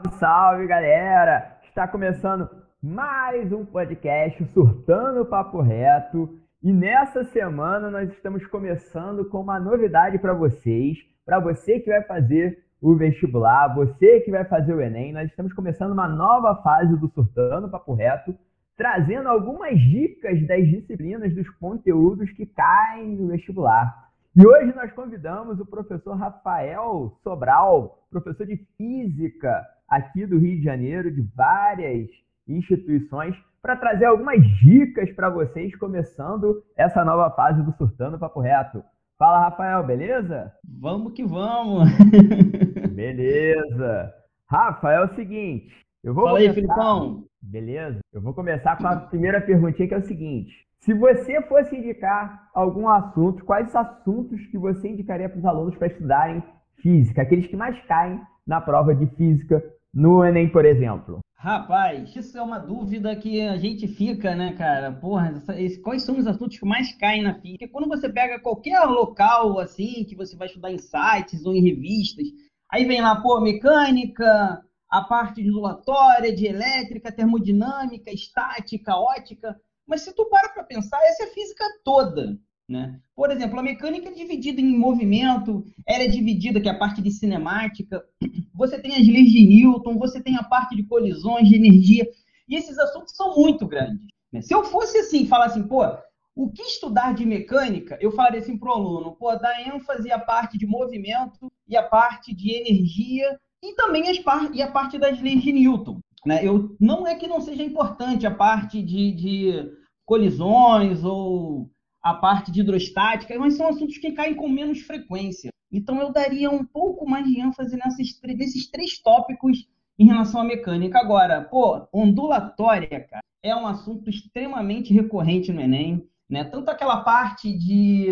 Salve, salve, galera! Está começando mais um podcast Surtando Papo Reto. E nessa semana nós estamos começando com uma novidade para vocês, para você que vai fazer o vestibular, você que vai fazer o Enem. Nós estamos começando uma nova fase do Surtando Papo Reto, trazendo algumas dicas das disciplinas, dos conteúdos que caem no vestibular. E hoje nós convidamos o professor Rafael Sobral, professor de física aqui do Rio de Janeiro, de várias instituições, para trazer algumas dicas para vocês, começando essa nova fase do Surtando Papo Reto. Fala, Rafael, beleza? Vamos que vamos! beleza! Rafa, é o seguinte, eu vou Fala começar... aí, Filipão! Beleza? Eu vou começar com a primeira perguntinha, que é o seguinte. Se você fosse indicar algum assunto, quais assuntos que você indicaria para os alunos para estudarem física? Aqueles que mais caem na prova de física no Enem, por exemplo. Rapaz, isso é uma dúvida que a gente fica, né, cara? Porra, quais são os assuntos que mais caem na física? Porque quando você pega qualquer local, assim, que você vai estudar em sites ou em revistas, aí vem lá, pô, mecânica, a parte de ondulatória, de elétrica, termodinâmica, estática, ótica. Mas se tu para para pensar, essa é a física toda. Né? Por exemplo, a mecânica é dividida em movimento, ela é dividida, que é a parte de cinemática, você tem as leis de Newton, você tem a parte de colisões, de energia, e esses assuntos são muito grandes. Né? Se eu fosse assim, falar assim, pô, o que estudar de mecânica, eu falaria assim para o aluno, pô, dá ênfase à parte de movimento e à parte de energia e também as par e a parte das leis de Newton. Né? Eu, não é que não seja importante a parte de, de colisões ou a parte de hidrostática, mas são assuntos que caem com menos frequência. Então eu daria um pouco mais de ênfase nesses, três tópicos em relação à mecânica. Agora, pô, ondulatória, cara, é um assunto extremamente recorrente no Enem, né? Tanto aquela parte de,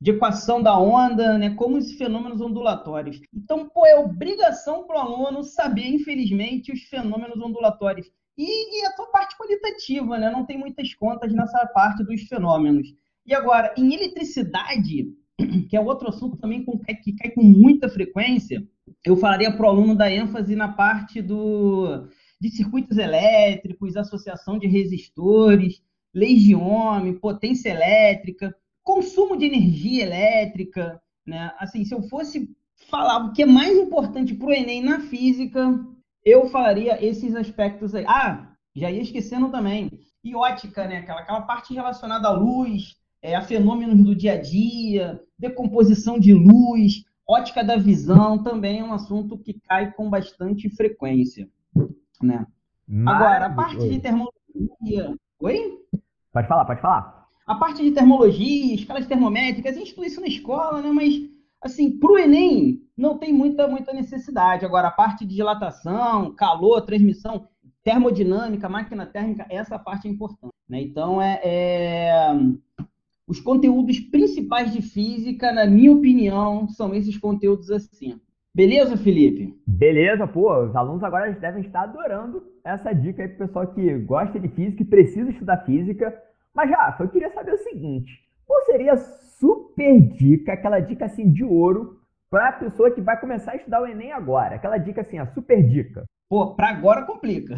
de equação da onda, né, como os fenômenos ondulatórios. Então, pô, é obrigação para o aluno saber, infelizmente, os fenômenos ondulatórios. E, e a sua parte qualitativa, né? Não tem muitas contas nessa parte dos fenômenos. E agora, em eletricidade, que é outro assunto também que cai com muita frequência, eu falaria para o aluno dar ênfase na parte do, de circuitos elétricos, associação de resistores, leis de Ohm, potência elétrica, consumo de energia elétrica. Né? Assim, se eu fosse falar o que é mais importante para o Enem na física, eu falaria esses aspectos aí. Ah, já ia esquecendo também. E ótica, né? Aquela, aquela parte relacionada à luz, é, a fenômenos do dia a dia, decomposição de luz, ótica da visão, também é um assunto que cai com bastante frequência. Né? Agora, a parte de termologia. Oi? Pode falar, pode falar. A parte de termologia, escalas termométricas, a gente estuda isso na escola, né? Mas, assim, para o Enem, não tem muita, muita necessidade. Agora, a parte de dilatação, calor, transmissão, termodinâmica, máquina térmica, essa parte é importante. Né? Então, é, é, os conteúdos principais de física, na minha opinião, são esses conteúdos assim. Beleza, Felipe? Beleza, pô. Os alunos agora devem estar adorando essa dica aí pro pessoal que gosta de física e precisa estudar física. Mas, Rafa, eu queria saber o seguinte: qual seria a super dica, aquela dica assim de ouro para a pessoa que vai começar a estudar o Enem agora. Aquela dica assim, a super dica. Pô, para agora complica.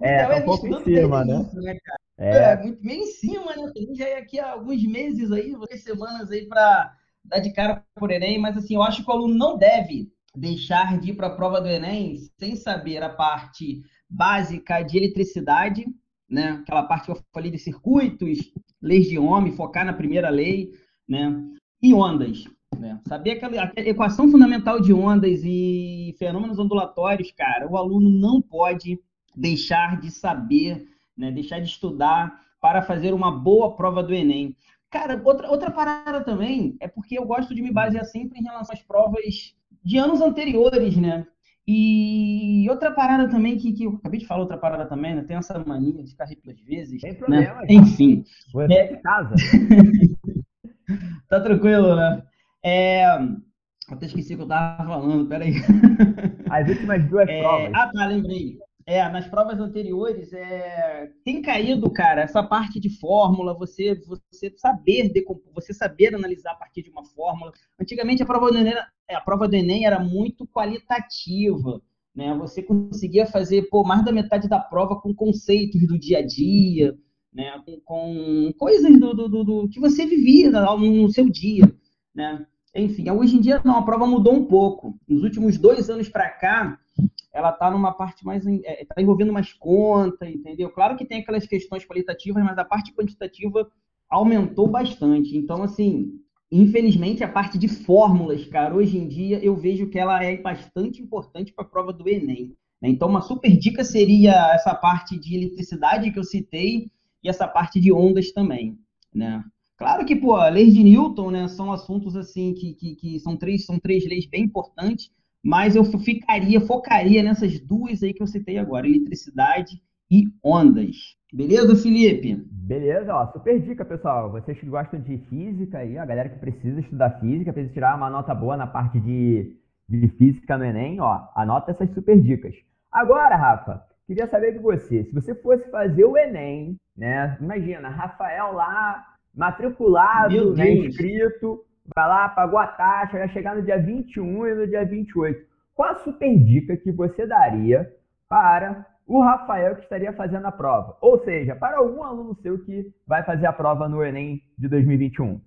É, então, tá um pouco em cima, né? Né é. é, muito meio em cima, né? Gente já é aqui há alguns meses aí, algumas semanas aí para dar de cara por Enem, mas assim, eu acho que o aluno não deve deixar de ir para a prova do Enem sem saber a parte básica de eletricidade, né? Aquela parte que eu falei de circuitos, leis de Ohm, focar na primeira lei, né? E ondas. Né? Saber aquela, aquela equação fundamental de ondas e fenômenos ondulatórios, cara, o aluno não pode deixar de saber, né? deixar de estudar para fazer uma boa prova do Enem. Cara, outra, outra parada também é porque eu gosto de me basear sempre em relação às provas de anos anteriores, né? E outra parada também que, que eu acabei de falar, outra parada também, né? Tem essa mania de ficar repetindo às vezes. Tem né? problema. Né? Enfim. Você é de casa. tá tranquilo, né? É... Até esqueci o que eu tava falando, peraí. As últimas duas é... provas. Ah, tá, lembrei. É, nas provas anteriores, é... tem caído, cara, essa parte de fórmula, você, você saber você saber analisar a partir de uma fórmula. Antigamente a prova do Enem, a prova do Enem era muito qualitativa. Né? Você conseguia fazer pô, mais da metade da prova com conceitos do dia a dia, né? com, com coisas do, do, do, do, que você vivia no seu dia. Né? Enfim, hoje em dia não, a prova mudou um pouco. Nos últimos dois anos para cá, ela está numa parte mais. está é, tá envolvendo mais conta, entendeu? Claro que tem aquelas questões qualitativas, mas a parte quantitativa aumentou bastante. Então, assim, infelizmente, a parte de fórmulas, cara, hoje em dia eu vejo que ela é bastante importante para a prova do Enem. Né? Então, uma super dica seria essa parte de eletricidade que eu citei e essa parte de ondas também, né? Claro que, pô, a lei de Newton, né, são assuntos assim que, que, que são três são três leis bem importantes, mas eu ficaria, focaria nessas duas aí que eu citei agora, eletricidade e ondas. Beleza, Felipe? Beleza, ó, super dica, pessoal. Vocês que gostam de física aí, a galera que precisa estudar física, precisa tirar uma nota boa na parte de, de física no Enem, ó, anota essas super dicas. Agora, Rafa, queria saber de você, se você fosse fazer o Enem, né? Imagina, Rafael lá, matriculado, né, inscrito, vai lá, pagou a taxa, vai chegar no dia 21 e no dia 28. Qual a super dica que você daria para o Rafael que estaria fazendo a prova? Ou seja, para algum aluno seu que vai fazer a prova no Enem de 2021.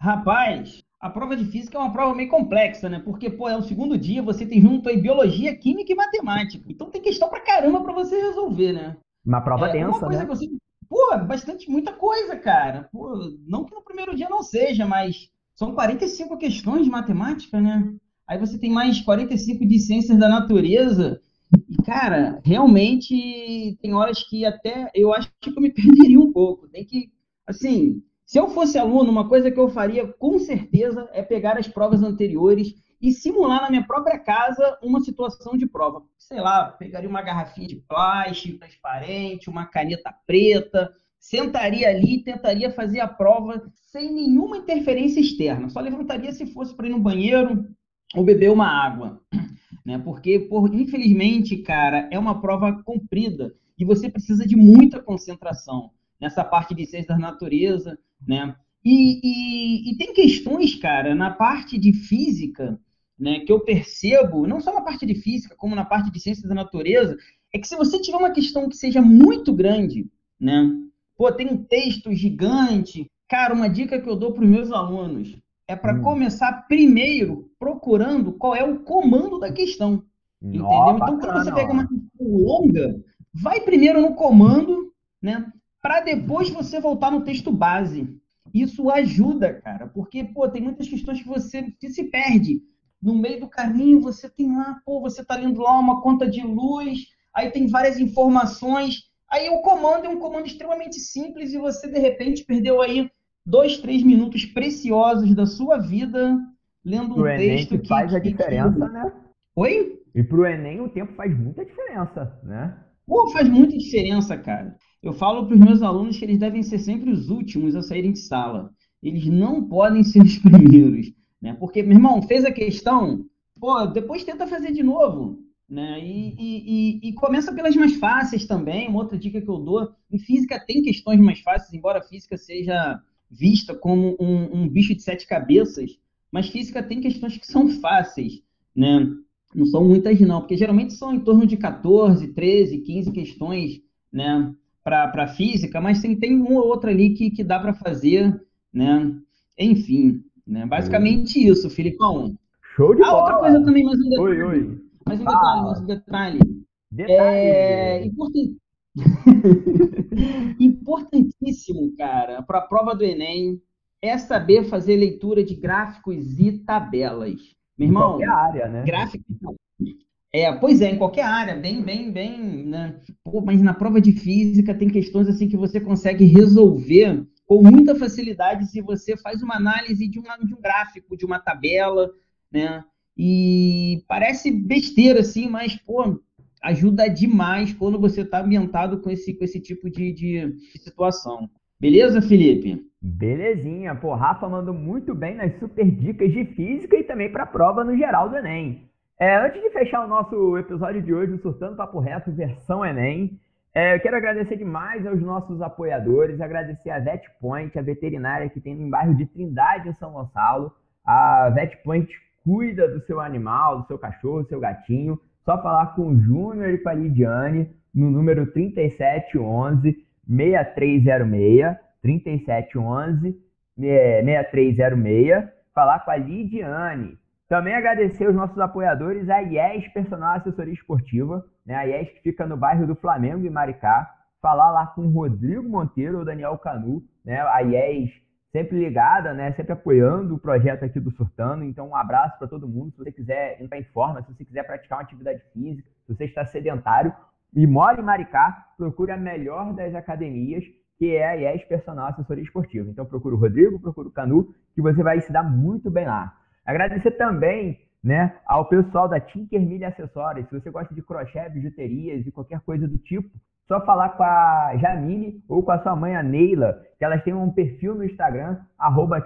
Rapaz, a prova de física é uma prova meio complexa, né? Porque, pô, é o segundo dia, você tem junto aí biologia, química e matemática. Então tem questão pra caramba pra você resolver, né? Uma prova é, densa, uma coisa né? Que você... Pô, bastante, muita coisa, cara. Pô, não que no primeiro dia não seja, mas são 45 questões de matemática, né? Aí você tem mais 45 de ciências da natureza. E, cara, realmente tem horas que até eu acho que eu me perderia um pouco. Tem que, assim, se eu fosse aluno, uma coisa que eu faria com certeza é pegar as provas anteriores e simular na minha própria casa uma situação de prova. Sei lá, pegaria uma garrafinha de plástico transparente, uma caneta preta, sentaria ali e tentaria fazer a prova sem nenhuma interferência externa. Só levantaria se fosse para ir no banheiro ou beber uma água. Né? Porque, por, infelizmente, cara, é uma prova comprida e você precisa de muita concentração nessa parte de ciências da natureza, né? E, e, e, tem questões, cara, na parte de física, né, que eu percebo, não só na parte de física, como na parte de ciências da natureza, é que se você tiver uma questão que seja muito grande, né, Pô, tem um texto gigante. Cara, uma dica que eu dou para os meus alunos é para hum. começar primeiro procurando qual é o comando da questão. Nossa, entendeu? Então, quando você pega uma questão longa, vai primeiro no comando, né? Para depois você voltar no texto base. Isso ajuda, cara, porque pô, tem muitas questões que você que se perde. No meio do caminho, você tem lá, pô, você tá lendo lá uma conta de luz, aí tem várias informações Aí o comando é um comando extremamente simples e você, de repente, perdeu aí dois, três minutos preciosos da sua vida lendo um Pro texto Enem que faz a diferença, né? Oi? E pro Enem o tempo faz muita diferença, né? Pô, faz muita diferença, cara. Eu falo para os meus alunos que eles devem ser sempre os últimos a saírem de sala. Eles não podem ser os primeiros, né? Porque, meu irmão, fez a questão, pô, depois tenta fazer de novo. Né? E, e, e, começa pelas mais fáceis também. Uma outra dica que eu dou: em física tem questões mais fáceis, embora a física seja vista como um, um bicho de sete cabeças, mas física tem questões que são fáceis, né? Não são muitas, não, porque geralmente são em torno de 14, 13, 15 questões, né? Para física, mas tem, tem uma ou outra ali que, que dá para fazer, né? Enfim, né? Basicamente isso, Filipão. Show de ah, bola! outra coisa também, mais um detalhe. Oi, oi. Mais um detalhe, mais um detalhe. detalhe. É important... importantíssimo, cara, para a prova do Enem é saber fazer leitura de gráficos e tabelas. Meu irmão, qualquer área, né? Gráfico. É, pois é, em qualquer área, bem, bem, bem, né? Pô, mas na prova de física tem questões assim que você consegue resolver com muita facilidade se você faz uma análise de, uma, de um gráfico, de uma tabela, né? E parece besteira, assim, mas, pô, ajuda demais quando você está ambientado com esse, com esse tipo de, de situação. Beleza, Felipe? Belezinha. Pô, Rafa mandou muito bem nas super dicas de física e também para a prova no geral do Enem. É, antes de fechar o nosso episódio de hoje, o Surtando Papo Reto, versão Enem, é, eu quero agradecer demais aos nossos apoiadores, agradecer a VetPoint, a veterinária que tem no bairro de Trindade, em São Gonçalo. A VetPoint cuida do seu animal, do seu cachorro, do seu gatinho, só falar com o Júnior e com a Lidiane no número 3711 6306, 3711 6306, falar com a Lidiane. Também agradecer os nossos apoiadores, a IES Personal Assessoria Esportiva, né? a IES que fica no bairro do Flamengo, em Maricá. Falar lá com o Rodrigo Monteiro ou Daniel Canu, né? a IES sempre ligada, né? Sempre apoiando o projeto aqui do Surtando. Então, um abraço para todo mundo. Se você quiser entrar em forma, se você quiser praticar uma atividade física, se você está sedentário e mora em Maricá, procure a melhor das academias, que é a IES Personal Assessoria Esportiva. Então, procure o Rodrigo, procure o Canu, que você vai se dar muito bem lá. Agradecer também né, ao pessoal da Tinker Milha Acessórios. Se você gosta de crochê, bijuterias e qualquer coisa do tipo, só falar com a Jamile ou com a sua mãe, a Neila, que elas têm um perfil no Instagram, arroba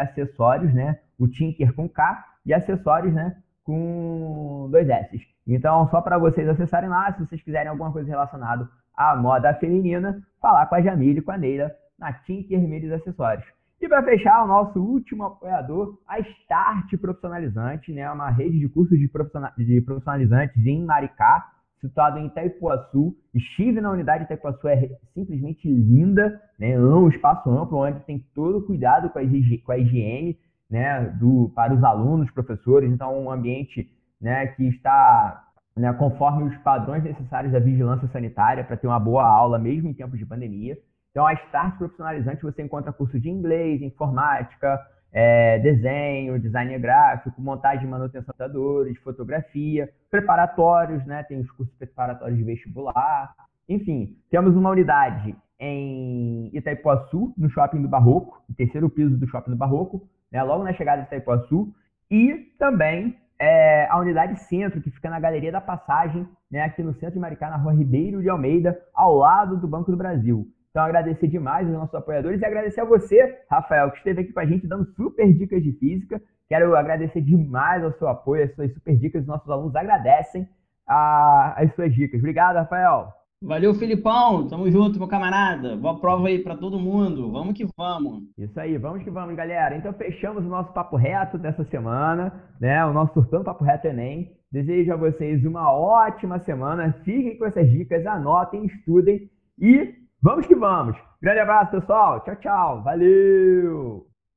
Acessórios, né? O Tinker com K e acessórios, né? Com dois S. Então, só para vocês acessarem lá, se vocês quiserem alguma coisa relacionada à moda feminina, falar com a Jamile e com a Neila na Tinker Milhas Acessórios. E para fechar, o nosso último apoiador, a Start Profissionalizante, né? Uma rede de cursos de, profissionalizantes em Maricá, situado em Itaipuaçu. Estive na unidade de Itaipuaçu, é simplesmente linda, né? um espaço amplo, onde tem todo o cuidado com a, com a higiene né? Do, para os alunos, professores. Então, um ambiente né? que está né? conforme os padrões necessários da vigilância sanitária para ter uma boa aula, mesmo em tempos de pandemia. Então, a Start Profissionalizante você encontra curso de inglês, informática, é, desenho, design gráfico, montagem e manutenção de computadores, fotografia, preparatórios, né? Tem os cursos preparatórios de vestibular. Enfim, temos uma unidade em Itaipuaçu, no Shopping do Barroco, no terceiro piso do Shopping do Barroco, né? logo na chegada de Itaipuaçu. E também é, a unidade centro, que fica na Galeria da Passagem, né? aqui no centro de Maricá, na rua Ribeiro de Almeida, ao lado do Banco do Brasil. Então, agradecer demais os nossos apoiadores e agradecer a você, Rafael, que esteve aqui com a gente dando super dicas de física. Quero agradecer demais ao seu apoio, as suas super dicas. Os nossos alunos agradecem a, as suas dicas. Obrigado, Rafael. Valeu, Filipão. Tamo junto, meu camarada. Boa prova aí para todo mundo. Vamos que vamos. Isso aí, vamos que vamos, galera. Então, fechamos o nosso papo reto dessa semana, né? O nosso Surtando Papo Reto Enem. Desejo a vocês uma ótima semana. Fiquem com essas dicas, anotem, estudem e Vamos que vamos. Grande abraço, pessoal. Tchau, tchau. Valeu!